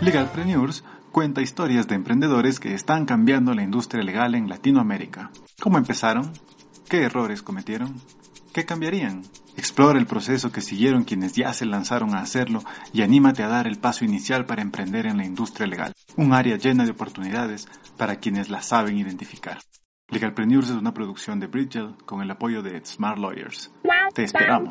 Legalpreneurs cuenta historias de emprendedores que están cambiando la industria legal en Latinoamérica. ¿Cómo empezaron? ¿Qué errores cometieron? ¿Qué cambiarían? Explora el proceso que siguieron quienes ya se lanzaron a hacerlo y anímate a dar el paso inicial para emprender en la industria legal, un área llena de oportunidades para quienes la saben identificar. Legalpreneurs es una producción de Bridgel con el apoyo de Smart Lawyers. Te esperamos.